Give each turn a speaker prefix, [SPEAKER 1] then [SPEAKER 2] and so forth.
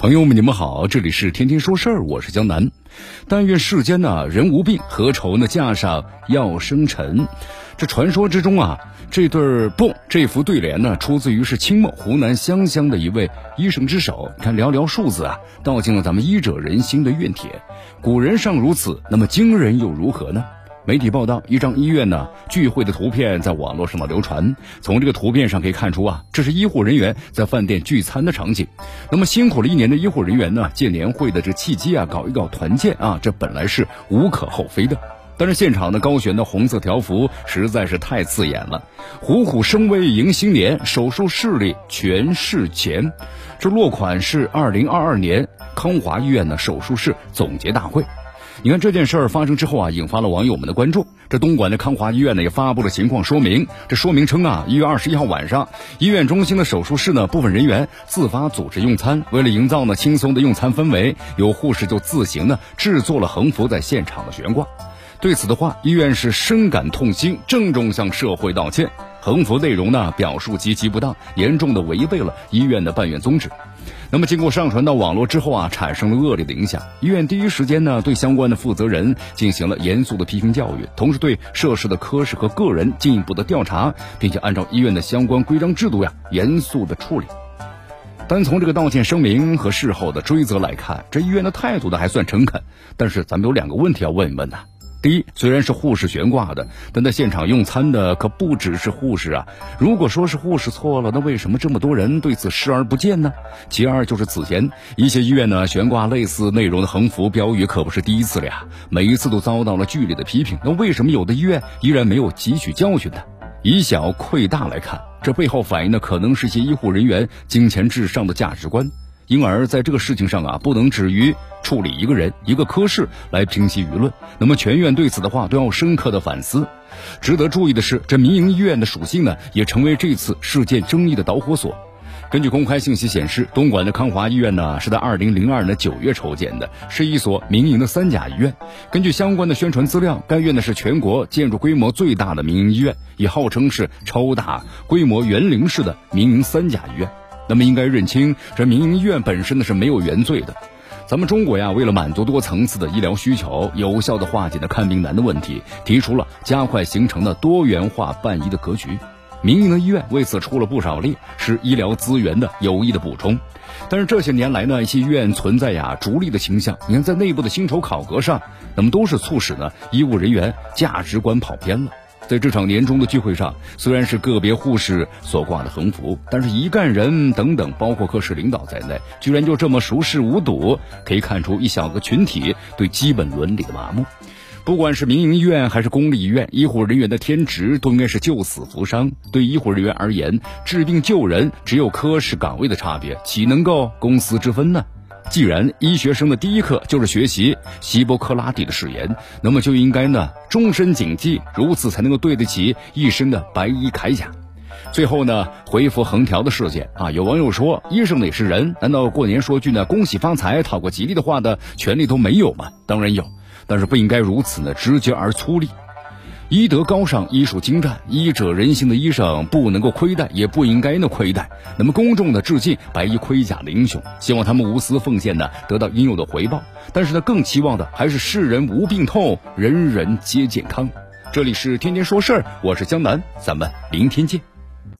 [SPEAKER 1] 朋友们，你们好，这里是天天说事儿，我是江南。但愿世间呢人无病，何愁呢架上要生尘？这传说之中啊，这对儿不这副对联呢，出自于是清末湖南湘乡的一位医生之手。看寥寥数字啊，道尽了咱们医者仁心的怨帖。古人尚如此，那么今人又如何呢？媒体报道，一张医院呢聚会的图片在网络上的流传。从这个图片上可以看出啊，这是医护人员在饭店聚餐的场景。那么辛苦了一年的医护人员呢，借年会的这契机啊，搞一搞团建啊，这本来是无可厚非的。但是现场的高悬的红色条幅实在是太刺眼了，“虎虎生威迎新年，手术室里全是钱”。这落款是二零二二年康华医院的手术室总结大会。你看这件事儿发生之后啊，引发了网友们的关注。这东莞的康华医院呢也发布了情况说明。这说明称啊，一月二十一号晚上，医院中心的手术室呢部分人员自发组织用餐，为了营造呢轻松的用餐氛围，有护士就自行呢制作了横幅在现场的悬挂。对此的话，医院是深感痛心，郑重向社会道歉。横幅内容呢表述极其不当，严重的违背了医院的办院宗旨。那么，经过上传到网络之后啊，产生了恶劣的影响。医院第一时间呢，对相关的负责人进行了严肃的批评教育，同时对涉事的科室和个人进一步的调查，并且按照医院的相关规章制度呀，严肃的处理。单从这个道歉声明和事后的追责来看，这医院的态度呢还算诚恳。但是，咱们有两个问题要问一问呢。第一，虽然是护士悬挂的，但在现场用餐的可不只是护士啊。如果说是护士错了，那为什么这么多人对此视而不见呢？其二就是此前一些医院呢悬挂类似内容的横幅标语可不是第一次了呀，每一次都遭到了剧烈的批评。那为什么有的医院依然没有汲取教训呢？以小窥大来看，这背后反映的可能是一些医护人员金钱至上的价值观。因而，在这个事情上啊，不能止于处理一个人、一个科室来平息舆论。那么，全院对此的话都要深刻的反思。值得注意的是，这民营医院的属性呢，也成为这次事件争议的导火索。根据公开信息显示，东莞的康华医院呢，是在二零零二年九月筹建的，是一所民营的三甲医院。根据相关的宣传资料，该院呢是全国建筑规模最大的民营医院，也号称是超大规模园林式的民营三甲医院。那么应该认清，这民营医院本身呢是没有原罪的。咱们中国呀，为了满足多层次的医疗需求，有效的化解了看病难的问题，提出了加快形成的多元化办医的格局。民营的医院为此出了不少力，是医疗资源的有益的补充。但是这些年来呢，一些医院存在呀逐利的倾向。你看，在内部的薪酬考核上，那么都是促使呢医务人员价值观跑偏了。在这场年终的聚会上，虽然是个别护士所挂的横幅，但是一干人等等，包括科室领导在内，居然就这么熟视无睹，可以看出一小个群体对基本伦理的麻木。不管是民营医院还是公立医院，医护人员的天职都应该是救死扶伤。对医护人员而言，治病救人只有科室岗位的差别，岂能够公私之分呢？既然医学生的第一课就是学习希波克拉底的誓言，那么就应该呢终身谨记，如此才能够对得起一身的白衣铠甲。最后呢，回复横条的事件啊，有网友说，医生也是人，难道过年说句呢恭喜发财、讨个吉利的话的权利都没有吗？当然有，但是不应该如此呢直接而粗粝。医德高尚，医术精湛，医者仁心的医生不能够亏待，也不应该呢亏待。那么公众的致敬白衣盔甲的英雄，希望他们无私奉献呢得到应有的回报。但是呢，更期望的还是世人无病痛，人人皆健康。这里是天天说事儿，我是江南，咱们明天见。